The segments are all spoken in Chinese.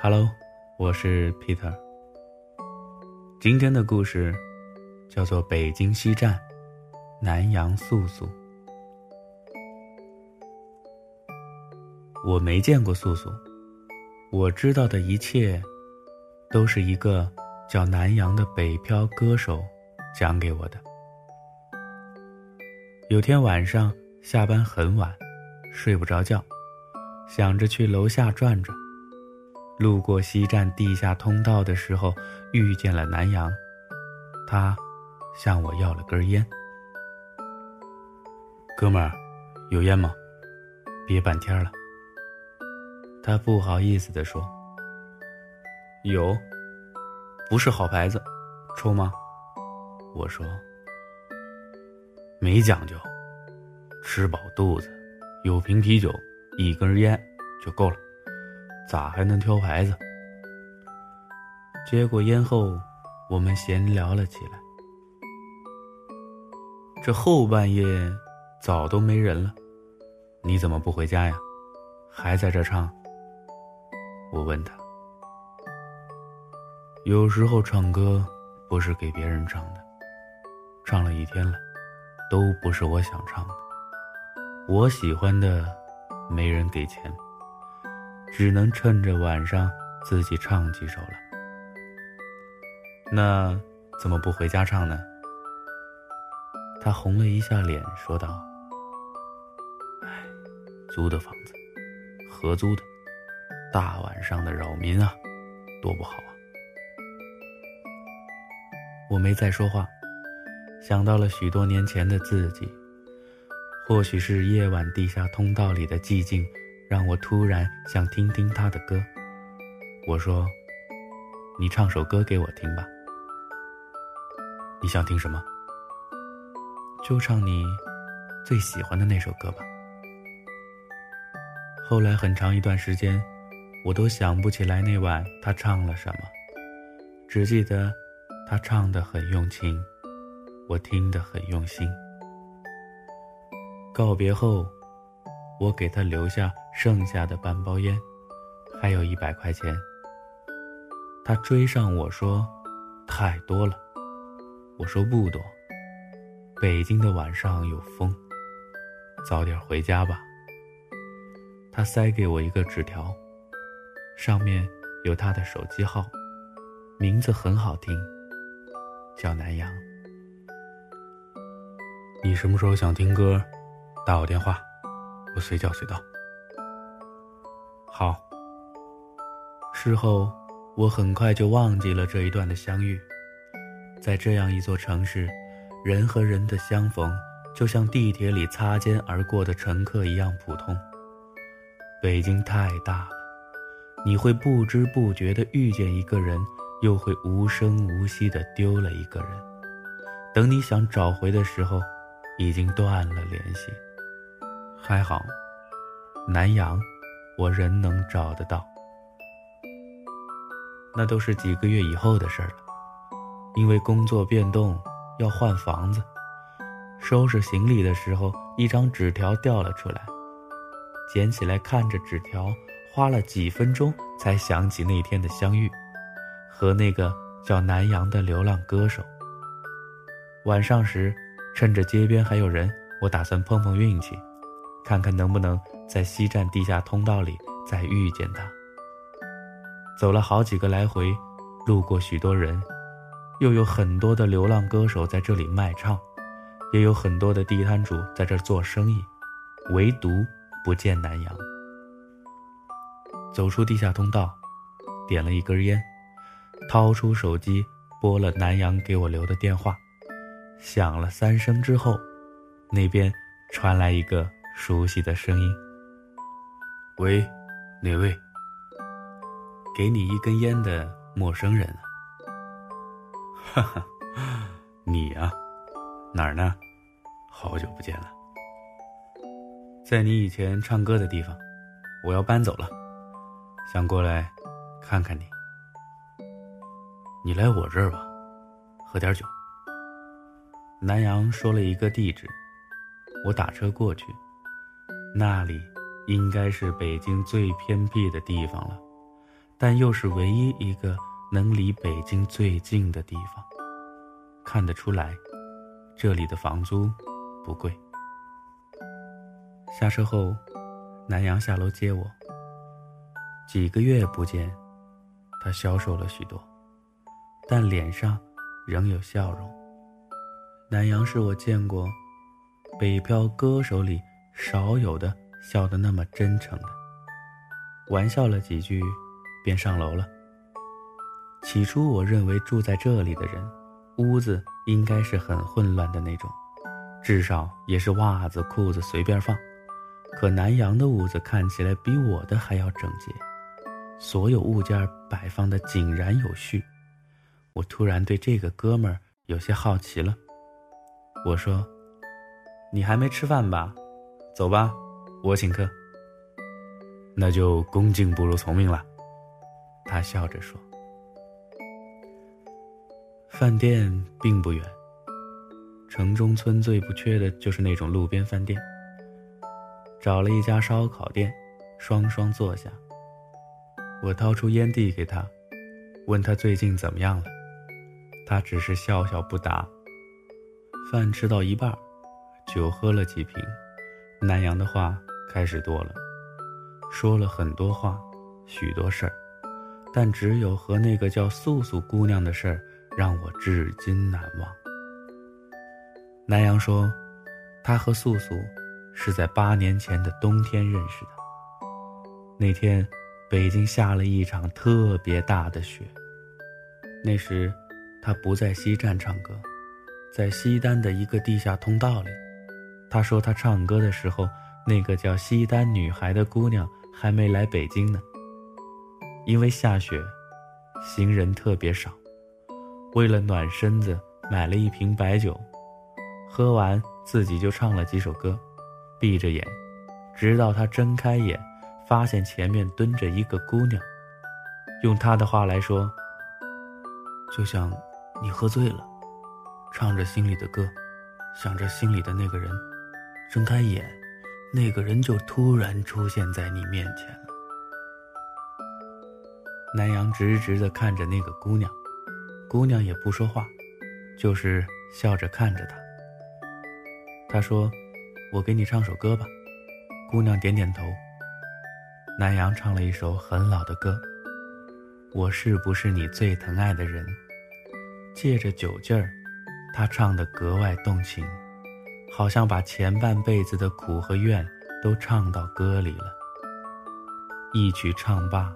Hello，我是 Peter。今天的故事叫做《北京西站，南阳素素》。我没见过素素，我知道的一切，都是一个叫南阳的北漂歌手讲给我的。有天晚上下班很晚，睡不着觉，想着去楼下转转。路过西站地下通道的时候，遇见了南阳，他向我要了根烟。哥们儿，有烟吗？憋半天了。他不好意思地说：“有，不是好牌子，抽吗？”我说：“没讲究，吃饱肚子，有瓶啤酒，一根烟就够了。”咋还能挑牌子？接过烟后，我们闲聊了起来。这后半夜早都没人了，你怎么不回家呀？还在这唱？我问他。有时候唱歌不是给别人唱的，唱了一天了，都不是我想唱的。我喜欢的，没人给钱。只能趁着晚上自己唱几首了。那怎么不回家唱呢？他红了一下脸，说道：“哎，租的房子，合租的，大晚上的扰民啊，多不好啊！”我没再说话，想到了许多年前的自己，或许是夜晚地下通道里的寂静。让我突然想听听他的歌，我说：“你唱首歌给我听吧。”你想听什么？就唱你最喜欢的那首歌吧。后来很长一段时间，我都想不起来那晚他唱了什么，只记得他唱得很用情，我听得很用心。告别后。我给他留下剩下的半包烟，还有一百块钱。他追上我说：“太多了。”我说：“不多。”北京的晚上有风，早点回家吧。他塞给我一个纸条，上面有他的手机号，名字很好听，叫南阳。你什么时候想听歌，打我电话。我随叫随到。好。事后，我很快就忘记了这一段的相遇。在这样一座城市，人和人的相逢，就像地铁里擦肩而过的乘客一样普通。北京太大了，你会不知不觉地遇见一个人，又会无声无息地丢了一个人。等你想找回的时候，已经断了联系。还好，南阳，我仍能找得到。那都是几个月以后的事了。因为工作变动，要换房子，收拾行李的时候，一张纸条掉了出来。捡起来看着纸条，花了几分钟才想起那天的相遇，和那个叫南阳的流浪歌手。晚上时，趁着街边还有人，我打算碰碰运气。看看能不能在西站地下通道里再遇见他。走了好几个来回，路过许多人，又有很多的流浪歌手在这里卖唱，也有很多的地摊主在这做生意，唯独不见南阳。走出地下通道，点了一根烟，掏出手机拨了南阳给我留的电话，响了三声之后，那边传来一个。熟悉的声音。喂，哪位？给你一根烟的陌生人。哈哈，你啊，哪儿呢？好久不见了。在你以前唱歌的地方，我要搬走了，想过来看看你。你来我这儿吧，喝点酒。南阳说了一个地址，我打车过去。那里应该是北京最偏僻的地方了，但又是唯一一个能离北京最近的地方。看得出来，这里的房租不贵。下车后，南阳下楼接我。几个月不见，他消瘦了许多，但脸上仍有笑容。南阳是我见过北漂歌手里少有的笑得那么真诚的。玩笑了几句，便上楼了。起初我认为住在这里的人，屋子应该是很混乱的那种，至少也是袜子裤子随便放。可南阳的屋子看起来比我的还要整洁，所有物件摆放的井然有序。我突然对这个哥们儿有些好奇了。我说：“你还没吃饭吧？走吧，我请客。”那就恭敬不如从命了。他笑着说：“饭店并不远，城中村最不缺的就是那种路边饭店。”找了一家烧烤店，双双坐下。我掏出烟递给他，问他最近怎么样了。他只是笑笑不答。饭吃到一半，酒喝了几瓶，南阳的话开始多了，说了很多话，许多事儿，但只有和那个叫素素姑娘的事儿让我至今难忘。南阳说，他和素素。是在八年前的冬天认识的。那天，北京下了一场特别大的雪。那时，他不在西站唱歌，在西单的一个地下通道里。他说他唱歌的时候，那个叫西单女孩的姑娘还没来北京呢。因为下雪，行人特别少。为了暖身子，买了一瓶白酒，喝完自己就唱了几首歌。闭着眼，直到他睁开眼，发现前面蹲着一个姑娘。用他的话来说，就像你喝醉了，唱着心里的歌，想着心里的那个人，睁开眼，那个人就突然出现在你面前了。南阳直直地看着那个姑娘，姑娘也不说话，就是笑着看着他。他说。我给你唱首歌吧，姑娘点点头。南阳唱了一首很老的歌。我是不是你最疼爱的人？借着酒劲儿，他唱得格外动情，好像把前半辈子的苦和怨都唱到歌里了。一曲唱罢，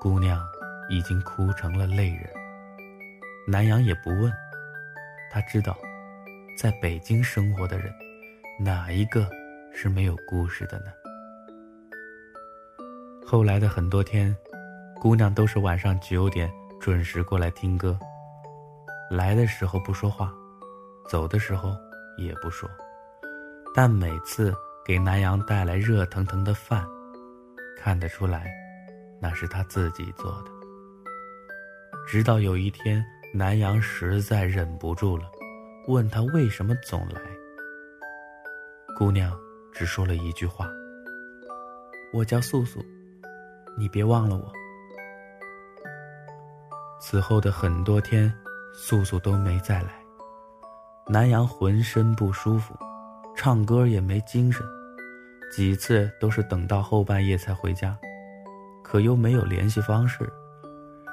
姑娘已经哭成了泪人。南阳也不问，他知道，在北京生活的人。哪一个是没有故事的呢？后来的很多天，姑娘都是晚上九点准时过来听歌。来的时候不说话，走的时候也不说，但每次给南阳带来热腾腾的饭，看得出来，那是他自己做的。直到有一天，南阳实在忍不住了，问他为什么总来。姑娘只说了一句话：“我叫素素，你别忘了我。”此后的很多天，素素都没再来。南阳浑身不舒服，唱歌也没精神，几次都是等到后半夜才回家，可又没有联系方式，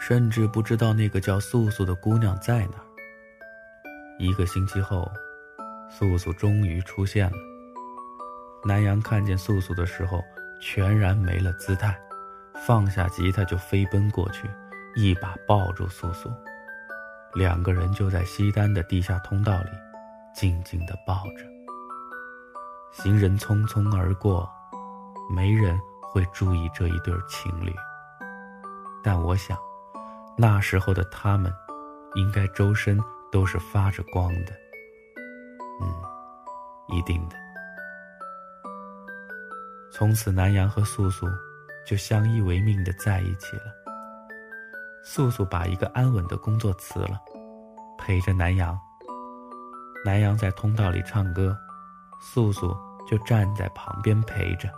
甚至不知道那个叫素素的姑娘在哪儿。一个星期后，素素终于出现了。南阳看见素素的时候，全然没了姿态，放下吉他就飞奔过去，一把抱住素素，两个人就在西单的地下通道里，静静地抱着。行人匆匆而过，没人会注意这一对情侣。但我想，那时候的他们，应该周身都是发着光的。嗯，一定的。从此，南阳和素素就相依为命的在一起了。素素把一个安稳的工作辞了，陪着南阳。南阳在通道里唱歌，素素就站在旁边陪着，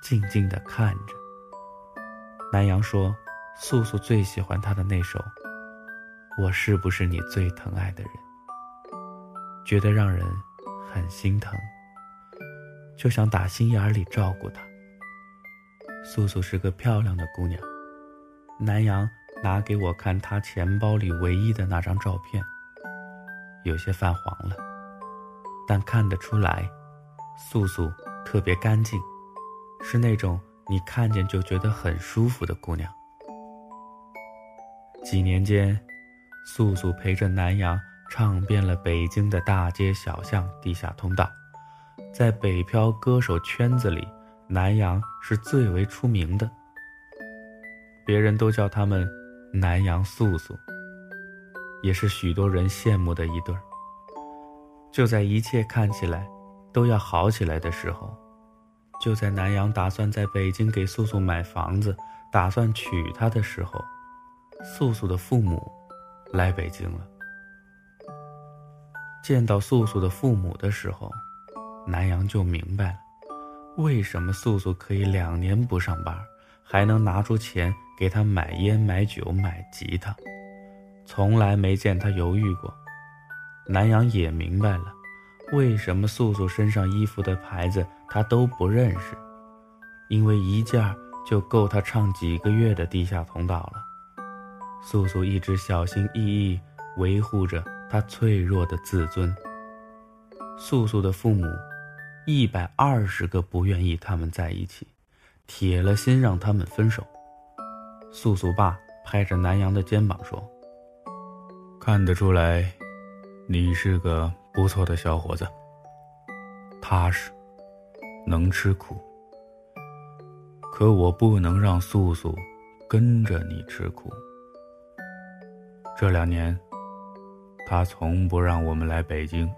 静静的看着。南阳说：“素素最喜欢他的那首《我是不是你最疼爱的人》，觉得让人很心疼，就想打心眼里照顾她。素素是个漂亮的姑娘，南阳拿给我看她钱包里唯一的那张照片，有些泛黄了，但看得出来，素素特别干净，是那种你看见就觉得很舒服的姑娘。几年间，素素陪着南阳唱遍了北京的大街小巷、地下通道，在北漂歌手圈子里，南阳是最为出名的。别人都叫他们“南阳素素”，也是许多人羡慕的一对儿。就在一切看起来都要好起来的时候，就在南阳打算在北京给素素买房子、打算娶她的时候。素素的父母来北京了。见到素素的父母的时候，南阳就明白了，为什么素素可以两年不上班，还能拿出钱给他买烟、买酒、买吉他，从来没见他犹豫过。南阳也明白了，为什么素素身上衣服的牌子他都不认识，因为一件就够他唱几个月的地下通道了。素素一直小心翼翼维护着他脆弱的自尊。素素的父母，一百二十个不愿意他们在一起，铁了心让他们分手。素素爸拍着南阳的肩膀说：“看得出来，你是个不错的小伙子，踏实，能吃苦。可我不能让素素跟着你吃苦。”这两年，他从不让我们来北京，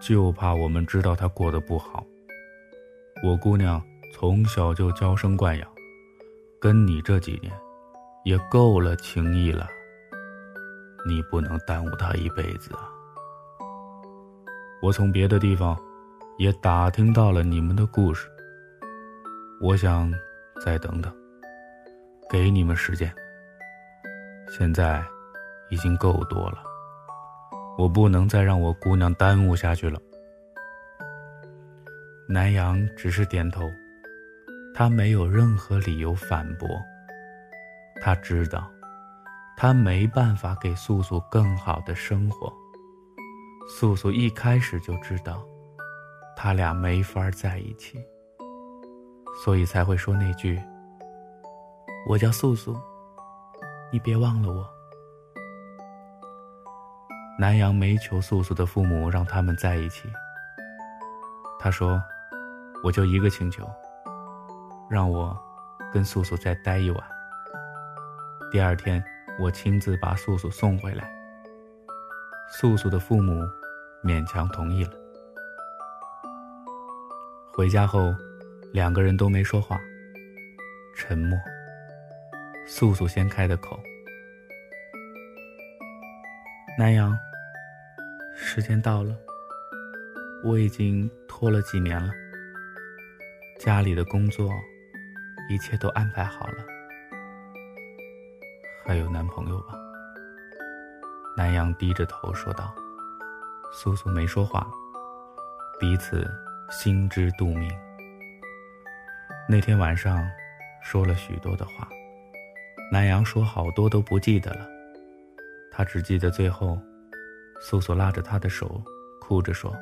就怕我们知道他过得不好。我姑娘从小就娇生惯养，跟你这几年，也够了情谊了。你不能耽误她一辈子啊！我从别的地方，也打听到了你们的故事。我想再等等，给你们时间。现在。已经够多了，我不能再让我姑娘耽误下去了。南阳只是点头，他没有任何理由反驳。他知道，他没办法给素素更好的生活。素素一开始就知道，他俩没法在一起，所以才会说那句：“我叫素素，你别忘了我。”南阳没求素素的父母让他们在一起。他说：“我就一个请求，让我跟素素再待一晚。第二天我亲自把素素送回来。”素素的父母勉强同意了。回家后，两个人都没说话，沉默。素素先开的口：“南阳。”时间到了，我已经拖了几年了。家里的工作，一切都安排好了。还有男朋友吧？南阳低着头说道。素素没说话，彼此心知肚明。那天晚上，说了许多的话，南阳说好多都不记得了，他只记得最后。素素拉着他的手，哭着说：“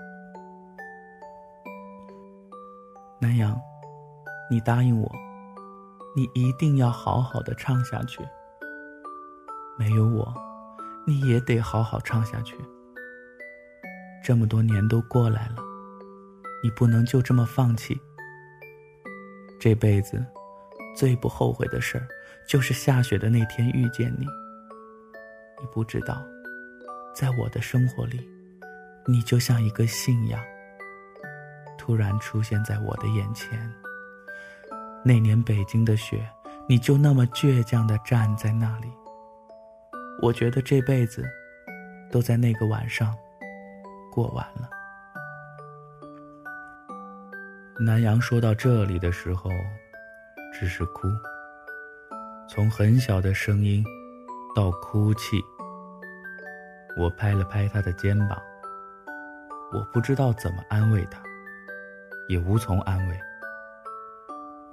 南阳，你答应我，你一定要好好的唱下去。没有我，你也得好好唱下去。这么多年都过来了，你不能就这么放弃。这辈子最不后悔的事儿，就是下雪的那天遇见你。你不知道。”在我的生活里，你就像一个信仰，突然出现在我的眼前。那年北京的雪，你就那么倔强地站在那里。我觉得这辈子都在那个晚上过完了。南阳说到这里的时候，只是哭，从很小的声音到哭泣。我拍了拍他的肩膀，我不知道怎么安慰他，也无从安慰。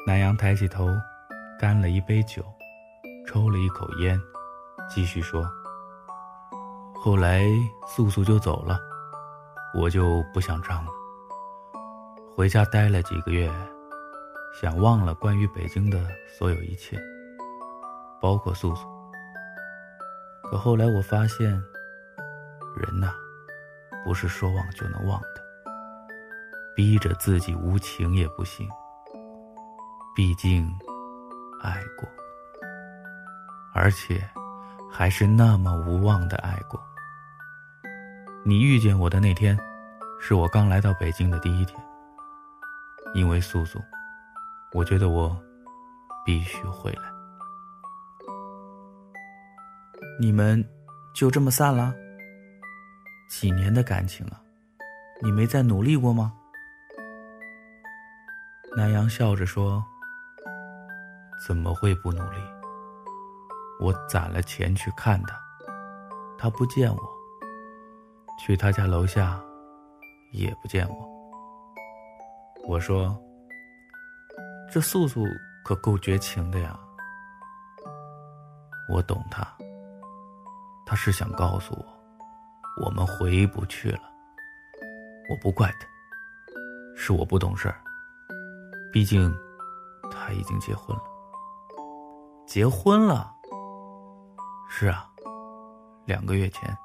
南阳抬起头，干了一杯酒，抽了一口烟，继续说：“后来素素就走了，我就不想唱了。回家待了几个月，想忘了关于北京的所有一切，包括素素。可后来我发现，人呐，不是说忘就能忘的，逼着自己无情也不行。”毕竟，爱过，而且还是那么无望的爱过。你遇见我的那天，是我刚来到北京的第一天。因为素素，我觉得我必须回来。你们就这么散了？几年的感情啊，你没再努力过吗？南阳笑着说。怎么会不努力？我攒了钱去看他，他不见我；去他家楼下，也不见我。我说：“这素素可够绝情的呀。”我懂他，他是想告诉我，我们回不去了。我不怪他，是我不懂事。毕竟，他已经结婚了。结婚了。是啊，两个月前。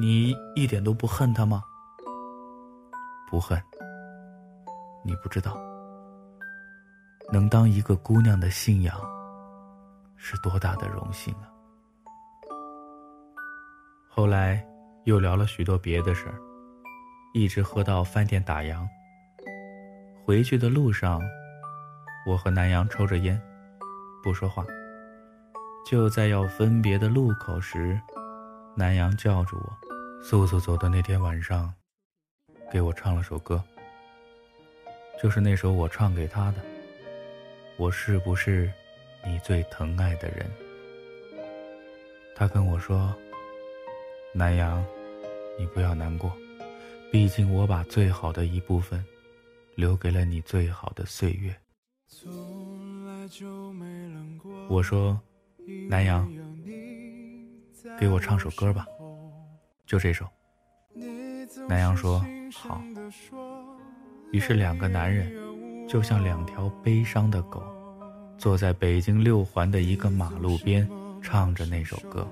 你一点都不恨他吗？不恨。你不知道，能当一个姑娘的信仰，是多大的荣幸啊！后来又聊了许多别的事儿，一直喝到饭店打烊。回去的路上，我和南阳抽着烟。不说话。就在要分别的路口时，南阳叫住我：“素素走的那天晚上，给我唱了首歌，就是那首我唱给他的。我是不是你最疼爱的人？”他跟我说：“南阳，你不要难过，毕竟我把最好的一部分，留给了你最好的岁月。”我说：“南阳，给我唱首歌吧，就这首。”南阳说：“好。”于是两个男人，就像两条悲伤的狗，坐在北京六环的一个马路边，唱着那首歌。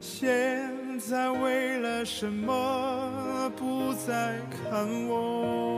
现在为了什么不再看我？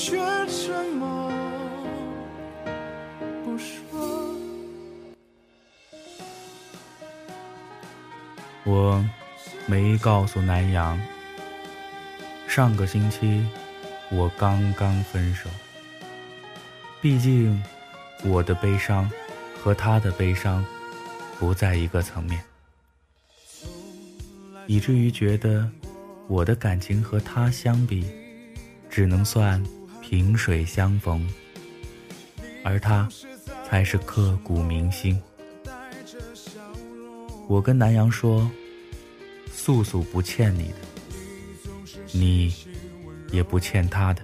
却沉默不说。我没告诉南阳，上个星期我刚刚分手。毕竟，我的悲伤和他的悲伤不在一个层面。以至于觉得我的感情和他相比，只能算萍水相逢，而他才是刻骨铭心。我跟南阳说，素素不欠你的，你也不欠他的，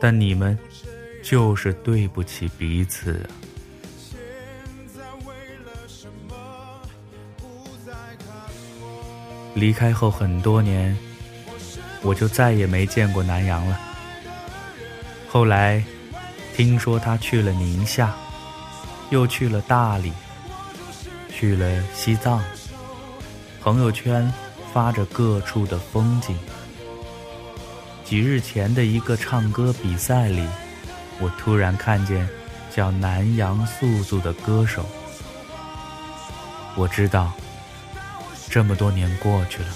但你们就是对不起彼此啊。离开后很多年，我就再也没见过南阳了。后来，听说他去了宁夏，又去了大理，去了西藏。朋友圈发着各处的风景，几日前的一个唱歌比赛里，我突然看见叫南阳素素的歌手。我知道，这么多年过去了，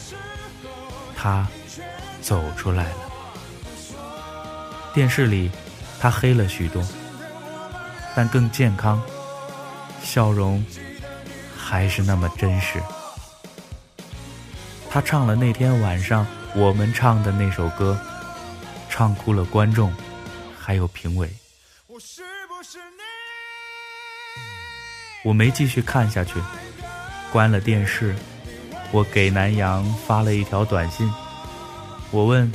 他走出来了。电视里，他黑了许多，但更健康，笑容还是那么真实。他唱了那天晚上我们唱的那首歌，唱哭了观众，还有评委。我没继续看下去，关了电视。我给南阳发了一条短信，我问：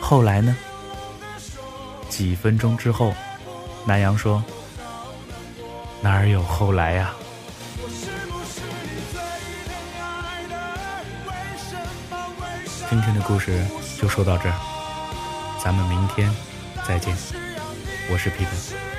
后来呢？几分钟之后，南阳说：“哪儿有后来呀？”今天的故事就说到这儿，咱们明天再见。我是皮特。